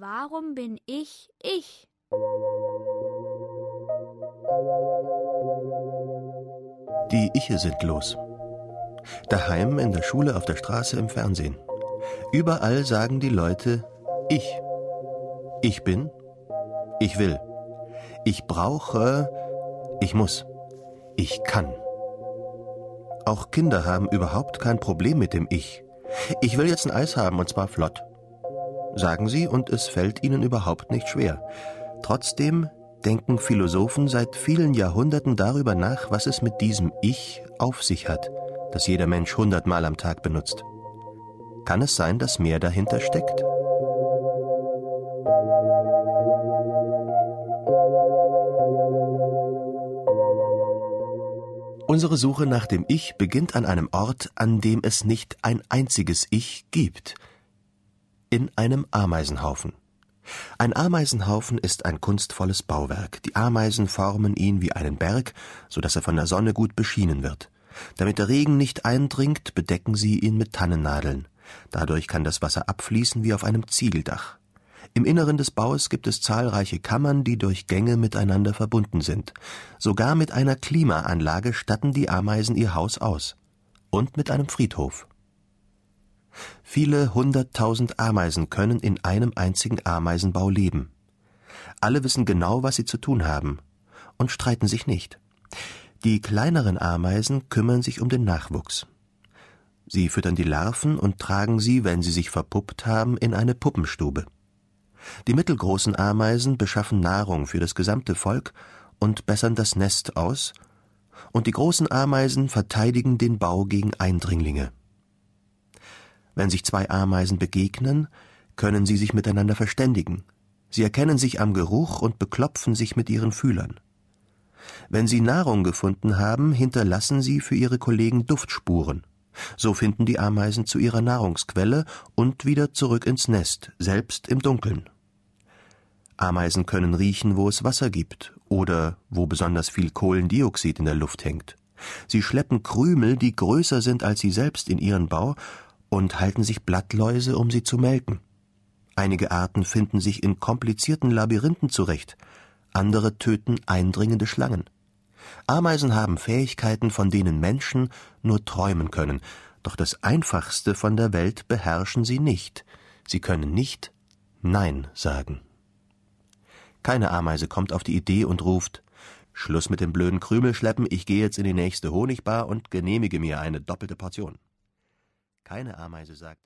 Warum bin ich ich? Die Iche sind los. Daheim, in der Schule, auf der Straße, im Fernsehen. Überall sagen die Leute ich. Ich bin. Ich will. Ich brauche. Ich muss. Ich kann. Auch Kinder haben überhaupt kein Problem mit dem Ich. Ich will jetzt ein Eis haben und zwar flott. Sagen sie und es fällt ihnen überhaupt nicht schwer. Trotzdem denken Philosophen seit vielen Jahrhunderten darüber nach, was es mit diesem Ich auf sich hat, das jeder Mensch hundertmal am Tag benutzt. Kann es sein, dass mehr dahinter steckt? Unsere Suche nach dem Ich beginnt an einem Ort, an dem es nicht ein einziges Ich gibt. In einem Ameisenhaufen. Ein Ameisenhaufen ist ein kunstvolles Bauwerk. Die Ameisen formen ihn wie einen Berg, so dass er von der Sonne gut beschienen wird. Damit der Regen nicht eindringt, bedecken sie ihn mit Tannennadeln. Dadurch kann das Wasser abfließen wie auf einem Ziegeldach. Im Inneren des Baues gibt es zahlreiche Kammern, die durch Gänge miteinander verbunden sind. Sogar mit einer Klimaanlage statten die Ameisen ihr Haus aus. Und mit einem Friedhof. Viele hunderttausend Ameisen können in einem einzigen Ameisenbau leben. Alle wissen genau, was sie zu tun haben und streiten sich nicht. Die kleineren Ameisen kümmern sich um den Nachwuchs. Sie füttern die Larven und tragen sie, wenn sie sich verpuppt haben, in eine Puppenstube. Die mittelgroßen Ameisen beschaffen Nahrung für das gesamte Volk und bessern das Nest aus, und die großen Ameisen verteidigen den Bau gegen Eindringlinge. Wenn sich zwei Ameisen begegnen, können sie sich miteinander verständigen. Sie erkennen sich am Geruch und beklopfen sich mit ihren Fühlern. Wenn sie Nahrung gefunden haben, hinterlassen sie für ihre Kollegen Duftspuren. So finden die Ameisen zu ihrer Nahrungsquelle und wieder zurück ins Nest, selbst im Dunkeln. Ameisen können riechen, wo es Wasser gibt oder wo besonders viel Kohlendioxid in der Luft hängt. Sie schleppen Krümel, die größer sind als sie selbst in ihren Bau und halten sich Blattläuse, um sie zu melken. Einige Arten finden sich in komplizierten Labyrinthen zurecht, andere töten eindringende Schlangen. Ameisen haben Fähigkeiten, von denen Menschen nur träumen können, doch das Einfachste von der Welt beherrschen sie nicht. Sie können nicht Nein sagen. Keine Ameise kommt auf die Idee und ruft Schluss mit dem blöden Krümelschleppen, ich gehe jetzt in die nächste Honigbar und genehmige mir eine doppelte Portion. Keine Ameise sagt